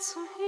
Herzen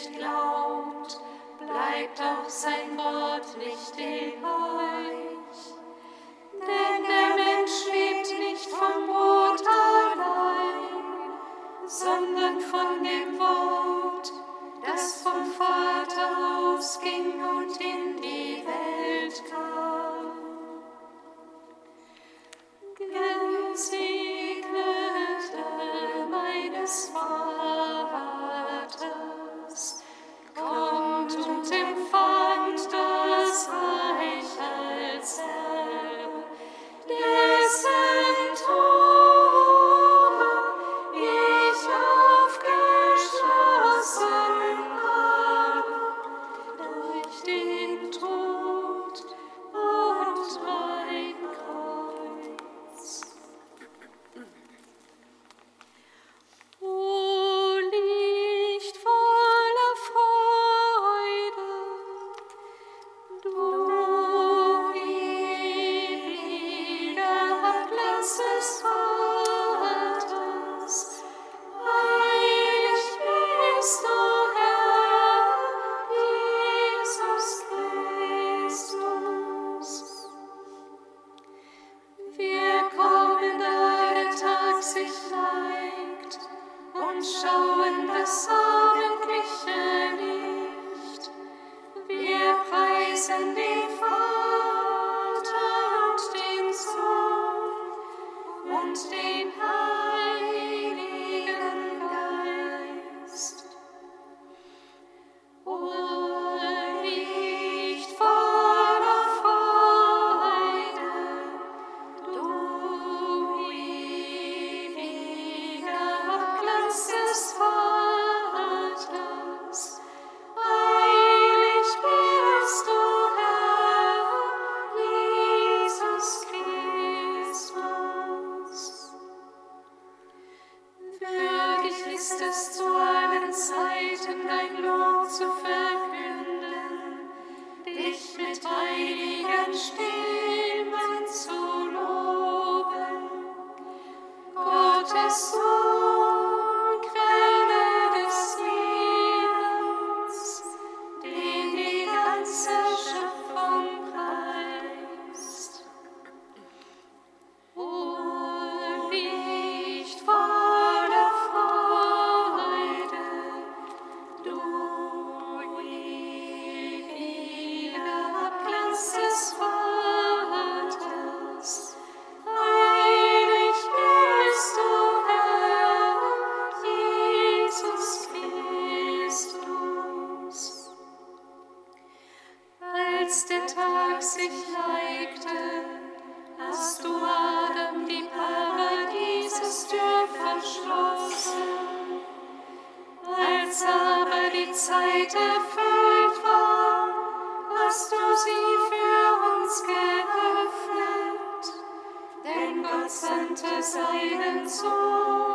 nicht glaubt, bleibt auch sein Wort nicht in euch. Denn der Mensch lebt nicht vom Brot allein, sondern von dem Wort, das vom Vater ausging. Zeit erfüllt war, hast du sie für uns geöffnet, denn Gott sandte seinen Sohn.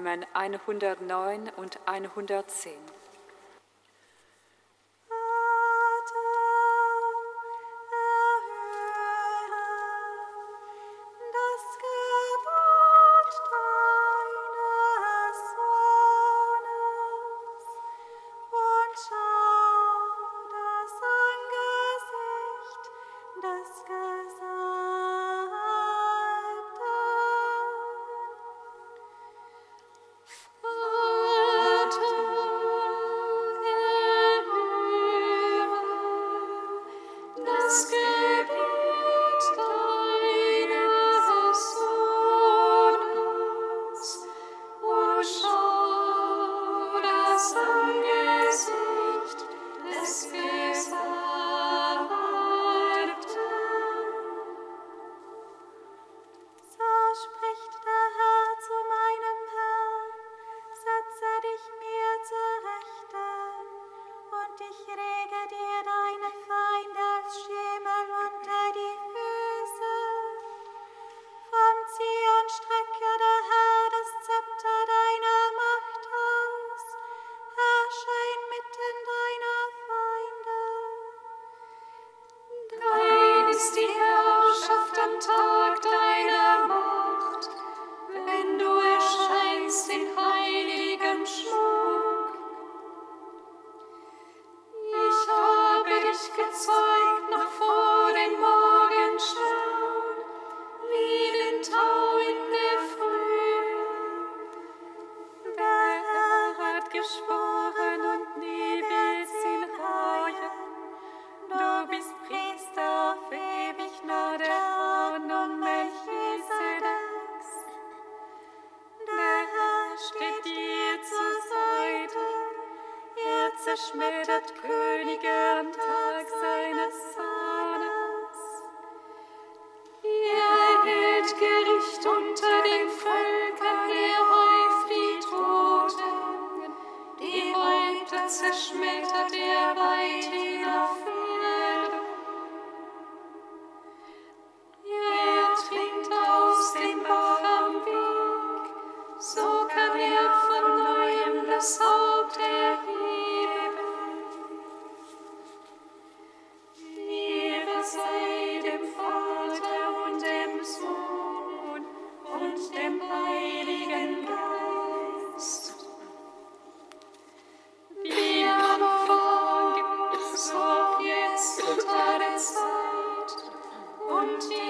Psalmen 109 und 110. geschworen und nie wird's ihn reuen. Du bist Priester auf ewig nach der Ordnung Melchisedeks. Der Herr steht dir zur Seite, er zerschmettert Könige und Tage. und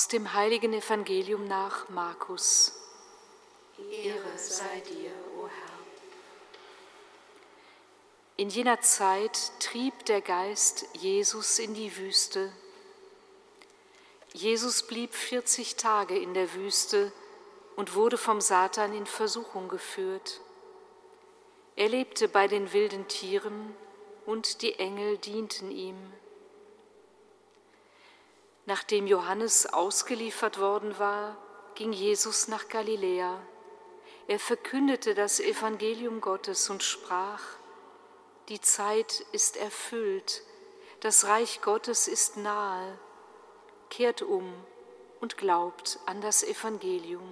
Aus dem heiligen Evangelium nach Markus. Ehre sei dir, o oh Herr. In jener Zeit trieb der Geist Jesus in die Wüste. Jesus blieb 40 Tage in der Wüste und wurde vom Satan in Versuchung geführt. Er lebte bei den wilden Tieren und die Engel dienten ihm. Nachdem Johannes ausgeliefert worden war, ging Jesus nach Galiläa. Er verkündete das Evangelium Gottes und sprach, die Zeit ist erfüllt, das Reich Gottes ist nahe, kehrt um und glaubt an das Evangelium.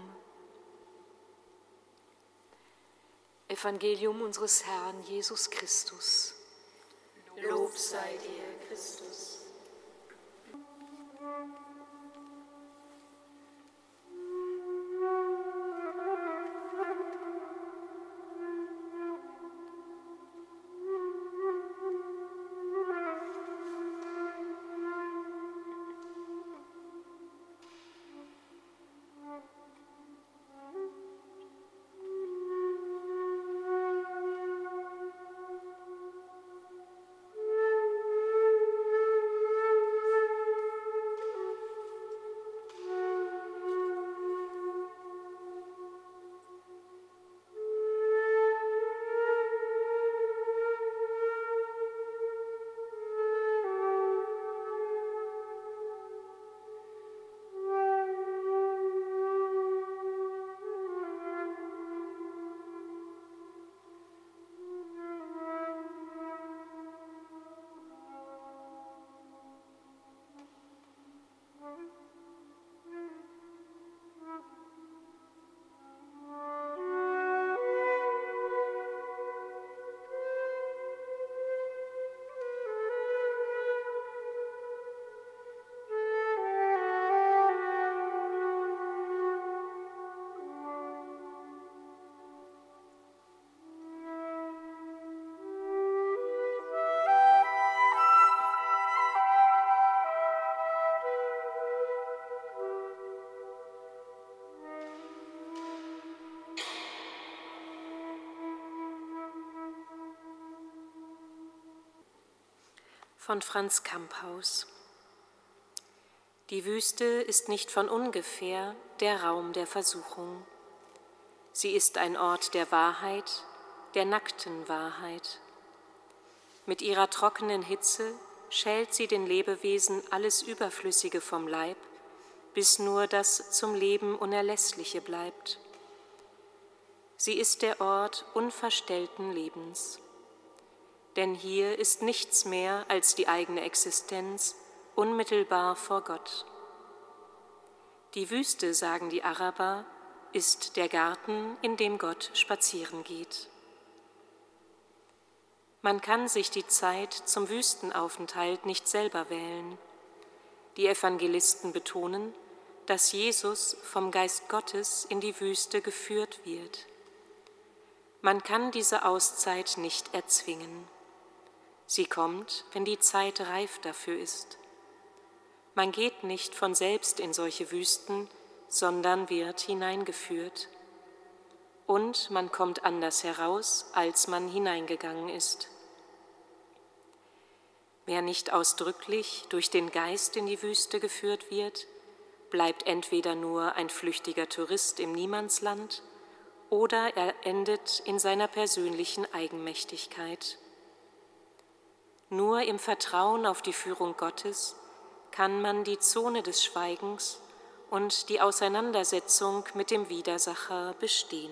Evangelium unseres Herrn Jesus Christus. Lob sei dir, Christus. Thank you. Von Franz Kamphaus. Die Wüste ist nicht von ungefähr der Raum der Versuchung. Sie ist ein Ort der Wahrheit, der nackten Wahrheit. Mit ihrer trockenen Hitze schält sie den Lebewesen alles Überflüssige vom Leib, bis nur das zum Leben Unerlässliche bleibt. Sie ist der Ort unverstellten Lebens denn hier ist nichts mehr als die eigene Existenz unmittelbar vor Gott. Die Wüste, sagen die Araber, ist der Garten, in dem Gott spazieren geht. Man kann sich die Zeit zum Wüstenaufenthalt nicht selber wählen. Die Evangelisten betonen, dass Jesus vom Geist Gottes in die Wüste geführt wird. Man kann diese Auszeit nicht erzwingen. Sie kommt, wenn die Zeit reif dafür ist. Man geht nicht von selbst in solche Wüsten, sondern wird hineingeführt. Und man kommt anders heraus, als man hineingegangen ist. Wer nicht ausdrücklich durch den Geist in die Wüste geführt wird, bleibt entweder nur ein flüchtiger Tourist im Niemandsland oder er endet in seiner persönlichen Eigenmächtigkeit. Nur im Vertrauen auf die Führung Gottes kann man die Zone des Schweigens und die Auseinandersetzung mit dem Widersacher bestehen.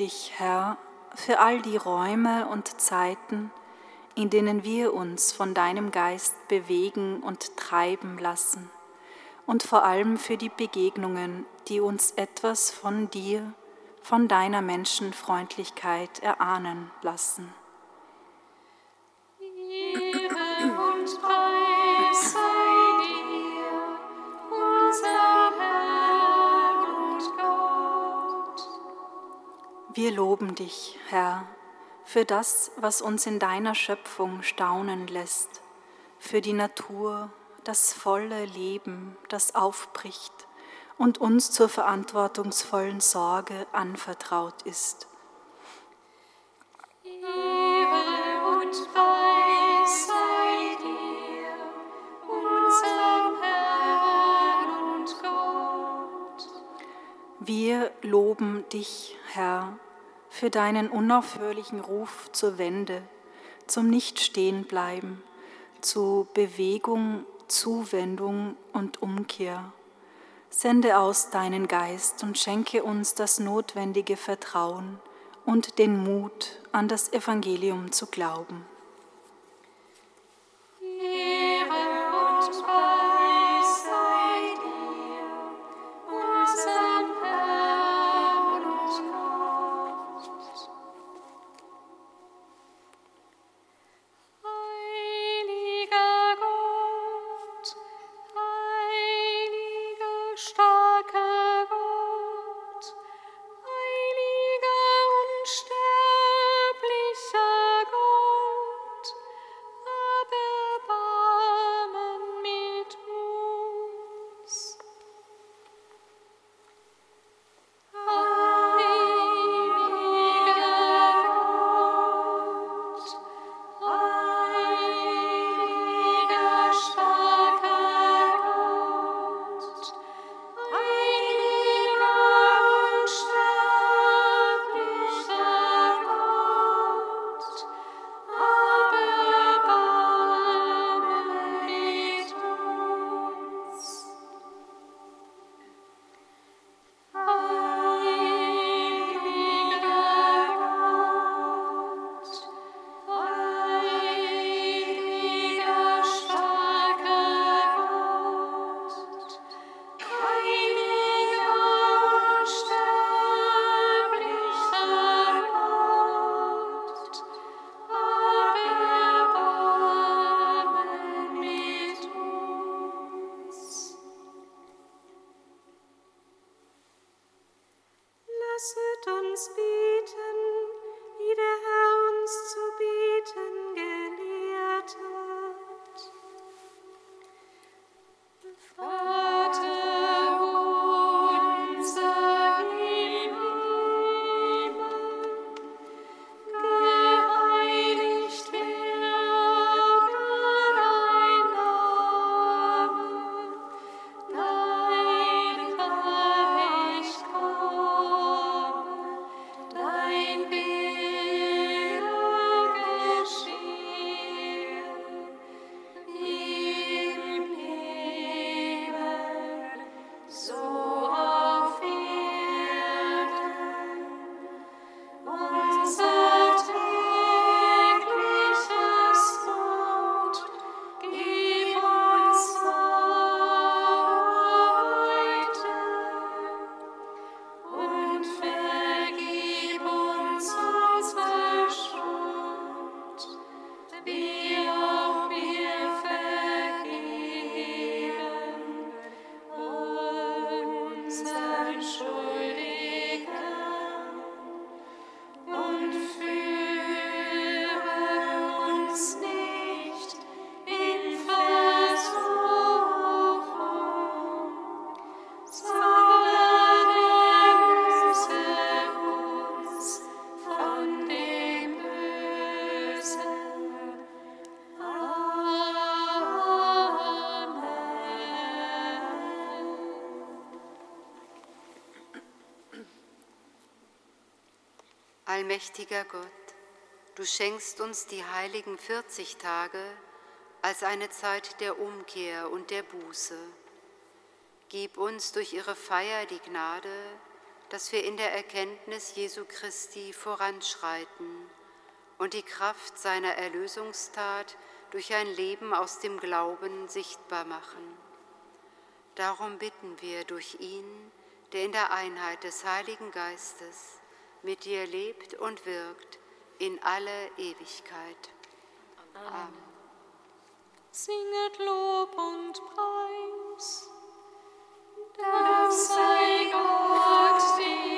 Dich, Herr, für all die Räume und Zeiten, in denen wir uns von deinem Geist bewegen und treiben lassen und vor allem für die Begegnungen, die uns etwas von dir, von deiner Menschenfreundlichkeit erahnen lassen. Wir loben dich, Herr, für das, was uns in deiner Schöpfung staunen lässt, für die Natur, das volle Leben, das aufbricht und uns zur verantwortungsvollen Sorge anvertraut ist. Wir loben dich, Herr, für deinen unaufhörlichen Ruf zur Wende, zum Nichtstehenbleiben, zu Bewegung, Zuwendung und Umkehr. Sende aus deinen Geist und schenke uns das notwendige Vertrauen und den Mut, an das Evangelium zu glauben. Allmächtiger Gott, du schenkst uns die heiligen 40 Tage als eine Zeit der Umkehr und der Buße. Gib uns durch ihre Feier die Gnade, dass wir in der Erkenntnis Jesu Christi voranschreiten und die Kraft seiner Erlösungstat durch ein Leben aus dem Glauben sichtbar machen. Darum bitten wir durch ihn, der in der Einheit des Heiligen Geistes mit dir lebt und wirkt in alle Ewigkeit. Amen. Amen. Singet Lob und Preis. Dank sei Gott, die